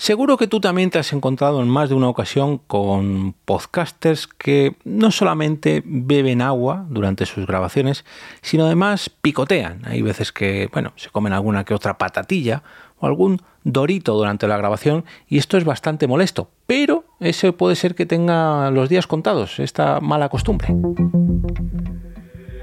Seguro que tú también te has encontrado en más de una ocasión con podcasters que no solamente beben agua durante sus grabaciones, sino además picotean. Hay veces que, bueno, se comen alguna que otra patatilla o algún dorito durante la grabación y esto es bastante molesto, pero ese puede ser que tenga los días contados, esta mala costumbre.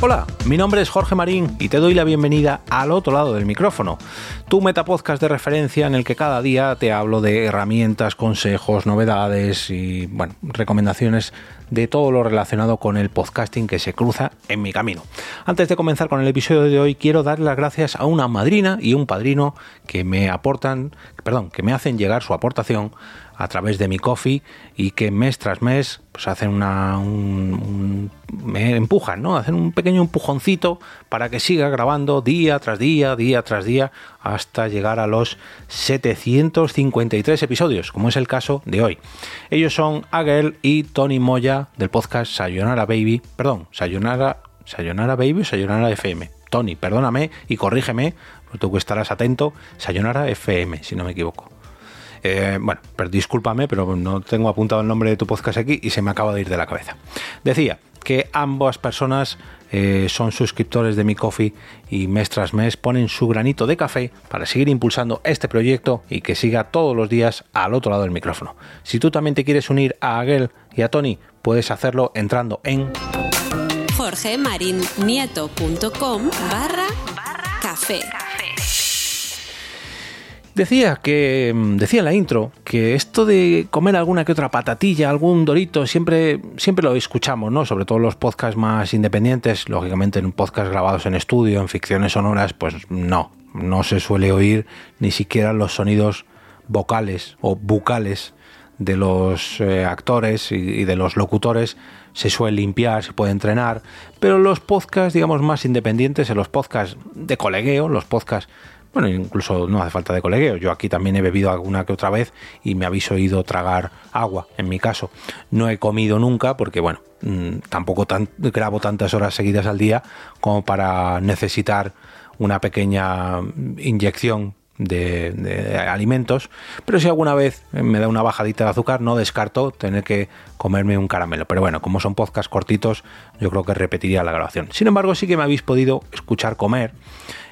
Hola, mi nombre es Jorge Marín y te doy la bienvenida al otro lado del micrófono, tu metapodcast de referencia en el que cada día te hablo de herramientas, consejos, novedades y bueno, recomendaciones de todo lo relacionado con el podcasting que se cruza en mi camino. Antes de comenzar con el episodio de hoy, quiero dar las gracias a una madrina y un padrino que me aportan, perdón, que me hacen llegar su aportación a través de mi coffee y que mes tras mes pues hacen una me empujan, ¿no? Hacen un pequeño empujoncito para que siga grabando día tras día, día tras día hasta llegar a los 753 episodios, como es el caso de hoy. Ellos son Agel y Tony Moya del podcast Sayonara Baby, perdón, Sayonara Sayonara Baby Sayonara FM. Tony, perdóname y corrígeme, porque tú estarás atento, Sayonara FM, si no me equivoco. Eh, bueno, pero discúlpame, pero no tengo apuntado el nombre de tu podcast aquí y se me acaba de ir de la cabeza. Decía que ambas personas eh, son suscriptores de mi coffee y mes tras mes ponen su granito de café para seguir impulsando este proyecto y que siga todos los días al otro lado del micrófono. Si tú también te quieres unir a Aguel y a Tony, puedes hacerlo entrando en jorgemarinieto.com barra café. Decía que mm, decía en la intro que esto de comer alguna que otra patatilla, algún dorito, siempre, siempre lo escuchamos, ¿no? Sobre todo los podcasts más independientes, lógicamente en podcasts grabados en estudio, en ficciones sonoras, pues no, no se suele oír ni siquiera los sonidos vocales o bucales de los eh, actores y, de los locutores se suele limpiar, se puede entrenar, pero los podcasts, digamos, más independientes, en los podcasts de colegueo, los podcasts bueno, incluso no hace falta de colegueo. Yo aquí también he bebido alguna que otra vez y me habéis oído tragar agua, en mi caso. No he comido nunca porque, bueno, mm, tampoco grabo tantas horas seguidas al día como para necesitar una pequeña inyección de, alimentos, pero si alguna vez me da una bajadita de azúcar, no descarto tener que comerme un caramelo. Pero bueno, como son podcasts cortitos, yo creo que repetiría la grabación. Sin embargo, sí que me habéis podido escuchar comer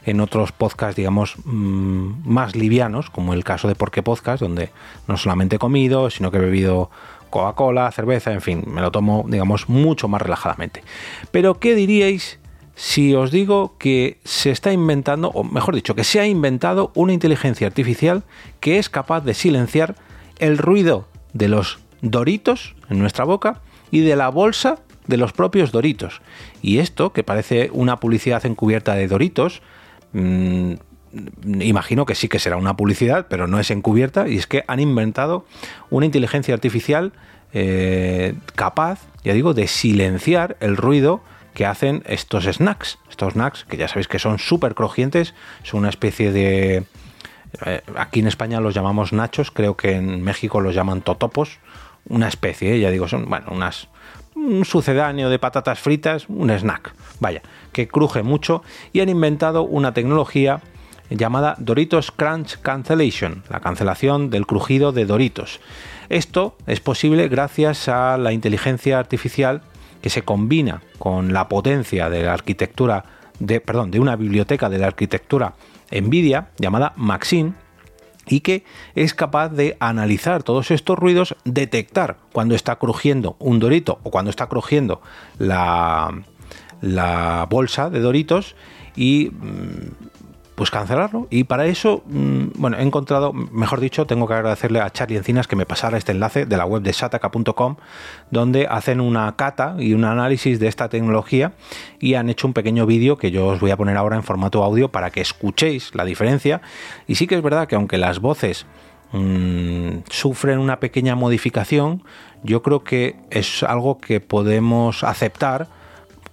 en otros podcasts, digamos, mm, más livianos, como el caso de Porque Podcast, donde no solamente he comido, sino que he bebido Coca-Cola, cerveza, en fin, me lo tomo, digamos, mucho más relajadamente. Pero, ¿qué diríais si os digo que se está inventando, o mejor dicho, que se ha inventado una inteligencia artificial que es capaz de silenciar el ruido de los doritos en nuestra boca y de la bolsa de los propios doritos. Y esto, que parece una publicidad encubierta de doritos, mmm, imagino que sí que será una publicidad, pero no es encubierta, y es que han inventado una inteligencia artificial eh, capaz, ya digo, de silenciar el ruido que hacen estos snacks. Estos snacks, que ya sabéis que son súper crujientes, son una especie de... Eh, aquí en España los llamamos nachos, creo que en México los llaman totopos, una especie, eh, ya digo, son, bueno, unas, un sucedáneo de patatas fritas, un snack, vaya, que cruje mucho y han inventado una tecnología llamada Doritos Crunch Cancellation, la cancelación del crujido de Doritos. Esto es posible gracias a la inteligencia artificial que se combina con la potencia de la arquitectura de, perdón, de una biblioteca de la arquitectura NVIDIA llamada Maxine y que es capaz de analizar todos estos ruidos, detectar cuando está crujiendo un dorito o cuando está crujiendo la, la bolsa de doritos y mm, pues cancelarlo. Y para eso, mm, bueno, he encontrado, mejor dicho, tengo que agradecerle a Charlie Encinas que me pasara este enlace de la web de sataka.com, donde hacen una cata y un análisis de esta tecnología y han hecho un pequeño vídeo que yo os voy a poner ahora en formato audio para que escuchéis la diferencia. Y sí que es verdad que aunque las voces mm, sufren una pequeña modificación, yo creo que es algo que podemos aceptar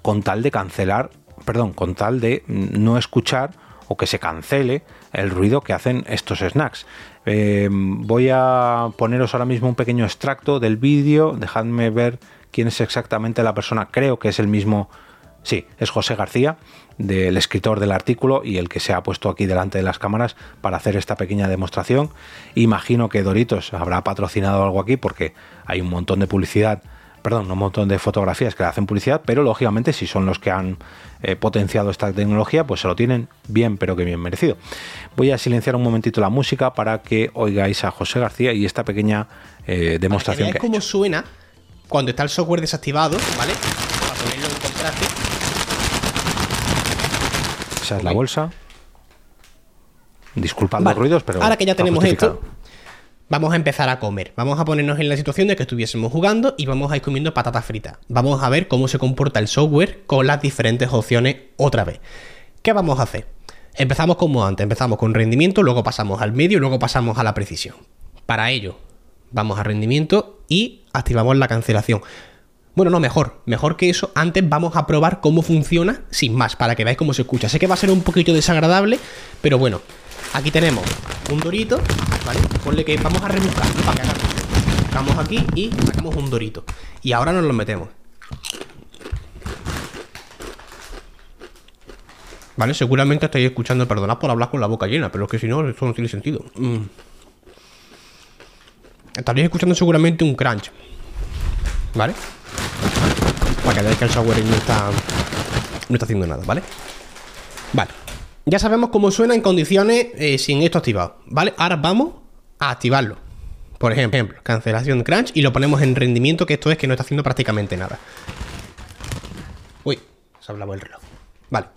con tal de cancelar, perdón, con tal de mm, no escuchar o que se cancele el ruido que hacen estos snacks. Eh, voy a poneros ahora mismo un pequeño extracto del vídeo, dejadme ver quién es exactamente la persona, creo que es el mismo, sí, es José García, del escritor del artículo y el que se ha puesto aquí delante de las cámaras para hacer esta pequeña demostración. Imagino que Doritos habrá patrocinado algo aquí porque hay un montón de publicidad perdón, un montón de fotografías que le hacen publicidad, pero lógicamente si son los que han eh, potenciado esta tecnología, pues se lo tienen bien, pero que bien merecido. Voy a silenciar un momentito la música para que oigáis a José García y esta pequeña eh, demostración. Para que cómo suena cuando está el software desactivado, ¿vale? Para ponerlo en contraste. Esa es la bolsa. Disculpad los ruidos, pero. Ahora que ya tenemos esto, vamos a empezar a comer. Vamos a ponernos en la situación de que estuviésemos jugando y vamos a ir comiendo patatas fritas. Vamos a ver cómo se comporta el software con las diferentes opciones otra vez. ¿Qué vamos a hacer? Empezamos como antes, empezamos con rendimiento, luego pasamos al medio y luego pasamos a la precisión. Para ello, vamos a rendimiento y activamos la cancelación. Bueno, no, mejor. Mejor que eso, antes vamos a probar cómo funciona sin más, para que veáis cómo se escucha. Sé que va a ser un poquito desagradable, pero bueno, Aquí tenemos un dorito, ¿vale? Ponle que vamos a rebuscar, Para que haga Buscamos aquí y sacamos un dorito. Y ahora nos lo metemos. Vale, seguramente estáis escuchando, perdonad por hablar con la boca llena, pero es que si no, eso no tiene sentido. Mm. Estaréis escuchando seguramente un crunch. ¿Vale? Para que veáis que el software no está, no está haciendo nada, ¿vale? Vale. Ya sabemos cómo suena en condiciones eh, sin esto activado, ¿vale? Ahora vamos a activarlo. Por ejemplo, cancelación crunch y lo ponemos en rendimiento, que esto es que no está haciendo prácticamente nada. Uy, se ha hablado el reloj. Vale.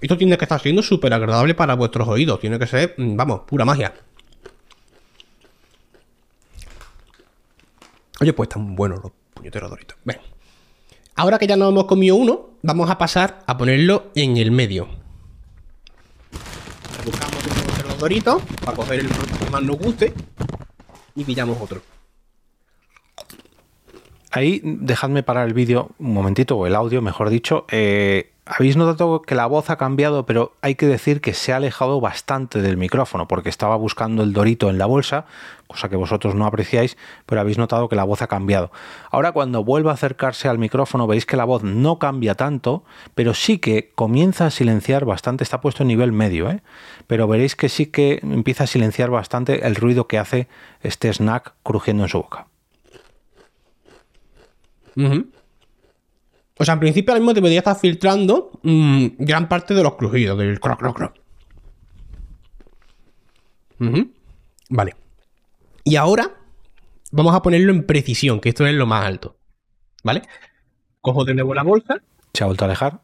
Esto tiene que estar siendo súper agradable para vuestros oídos. Tiene que ser, mm, vamos, pura magia. Oye, pues están buenos los puñeteros doritos. Ven. Ahora que ya nos hemos comido uno, vamos a pasar a ponerlo en el medio. Buscamos los doritos para coger el que más nos guste y pillamos otro. Ahí dejadme parar el vídeo un momentito, o el audio, mejor dicho. Eh, habéis notado que la voz ha cambiado, pero hay que decir que se ha alejado bastante del micrófono, porque estaba buscando el dorito en la bolsa, cosa que vosotros no apreciáis, pero habéis notado que la voz ha cambiado. Ahora cuando vuelva a acercarse al micrófono veis que la voz no cambia tanto, pero sí que comienza a silenciar bastante, está puesto en nivel medio, ¿eh? pero veréis que sí que empieza a silenciar bastante el ruido que hace este snack crujiendo en su boca. O sea, en principio ahora mismo debería estar filtrando mm, gran parte de los crujidos, del croc, croc, croc. Vale. Y ahora vamos a ponerlo en precisión, que esto es lo más alto. ¿Vale? Cojo de nuevo la bolsa. Se ha vuelto a alejar.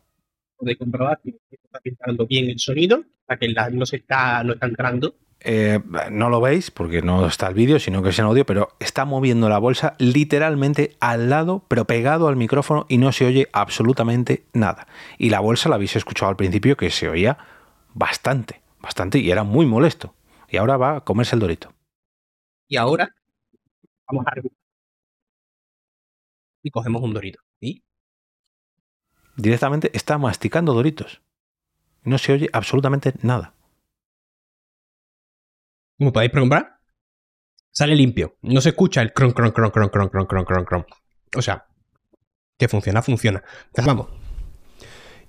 Podéis comprobar que está filtrando bien el sonido, para que no se está, no está entrando eh, no lo veis porque no está el vídeo, sino que es en audio, pero está moviendo la bolsa literalmente al lado, pero pegado al micrófono y no se oye absolutamente nada. Y la bolsa la habéis escuchado al principio que se oía bastante, bastante y era muy molesto. Y ahora va a comerse el dorito. Y ahora vamos a y cogemos un dorito. ¿Y? Directamente está masticando doritos. No se oye absolutamente nada como podéis preguntar, sale limpio. No se escucha el cron, cron, cron, cron, cron, cron, cron, cron, cron. O sea, que funciona, funciona. Entonces, vamos.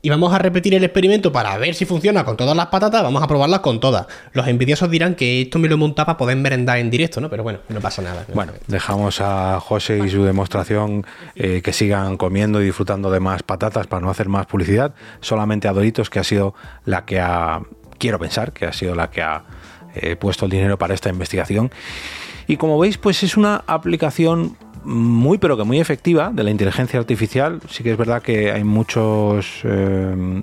Y vamos a repetir el experimento para ver si funciona con todas las patatas. Vamos a probarlas con todas. Los envidiosos dirán que esto me lo montaba para poder merendar en directo, ¿no? Pero bueno, no pasa nada. Bueno, dejamos a José y su demostración eh, que sigan comiendo y disfrutando de más patatas para no hacer más publicidad. Solamente a Doritos, que ha sido la que ha. Quiero pensar que ha sido la que ha he puesto el dinero para esta investigación. Y como veis, pues es una aplicación muy pero que muy efectiva de la inteligencia artificial. Sí que es verdad que hay muchos eh,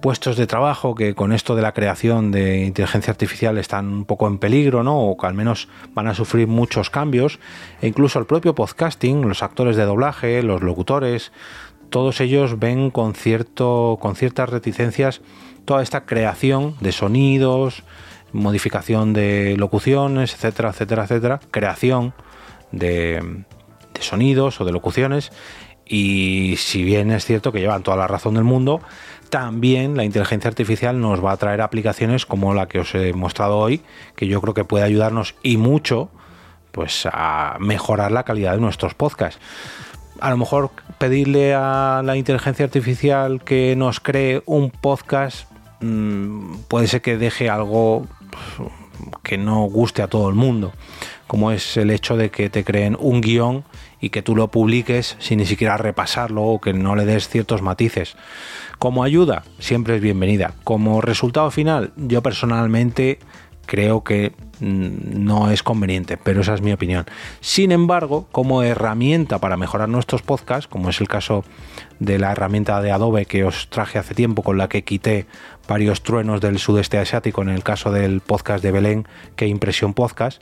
puestos de trabajo que con esto de la creación de inteligencia artificial están un poco en peligro, ¿no? O que al menos van a sufrir muchos cambios. E incluso el propio podcasting, los actores de doblaje, los locutores, todos ellos ven con cierto, con ciertas reticencias toda esta creación de sonidos, modificación de locuciones, etcétera, etcétera, etcétera, creación de, sonidos o de locuciones Y si bien es cierto que llevan toda la razón del mundo, también la inteligencia artificial nos va a traer aplicaciones como la que os he mostrado hoy, que yo creo que puede ayudarnos y mucho pues a mejorar la calidad de nuestros podcasts. A lo mejor pedirle a la inteligencia artificial que nos cree un podcast mm, puede ser que deje algo que no guste a todo el mundo, como es el hecho de que te creen un guion y que tú lo publiques sin ni siquiera repasarlo o que no le des ciertos matices. Como ayuda, siempre es bienvenida. Como resultado final, yo personalmente creo que mm, no es conveniente, pero esa es mi opinión. Sin embargo, como herramienta para mejorar nuestros podcasts, como es el caso de la herramienta de Adobe que os traje hace tiempo, con la que quité varios truenos del sudeste asiático en el caso del podcast de Belén, que Impresión Podcast,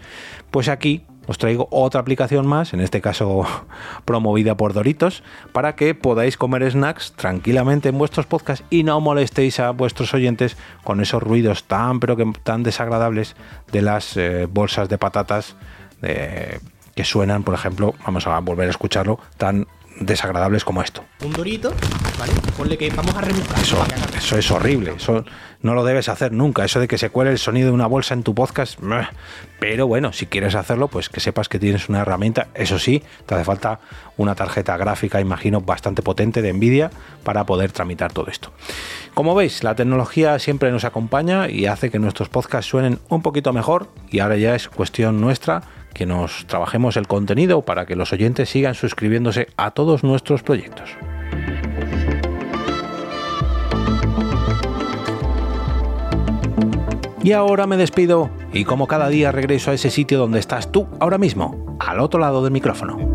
pues aquí os traigo otra aplicación más, en este caso promovida por Doritos, para que podáis comer snacks tranquilamente en vuestros podcasts y no molestéis a vuestros oyentes con esos ruidos tan pero que tan desagradables de las eh, bolsas de patatas eh, que suenan, por ejemplo, vamos a volver a escucharlo, tan desagradables como esto. Un dorito, ¿vale? Ponle que vamos a rebuscar. Eso, eso es horrible, eso no lo debes hacer nunca, eso de que se cuele el sonido de una bolsa en tu podcast, meh. pero bueno, si quieres hacerlo, pues que sepas que tienes una herramienta, eso sí, te hace falta una tarjeta gráfica, imagino, bastante potente de Nvidia para poder tramitar todo esto. Como veis, la tecnología siempre nos acompaña y hace que nuestros podcasts suenen un poquito mejor y ahora ya es cuestión nuestra que nos trabajemos el contenido para que los oyentes sigan suscribiéndose a todos nuestros proyectos. Y ahora me despido y como cada día regreso a ese sitio donde estás tú ahora mismo, al otro lado del micrófono.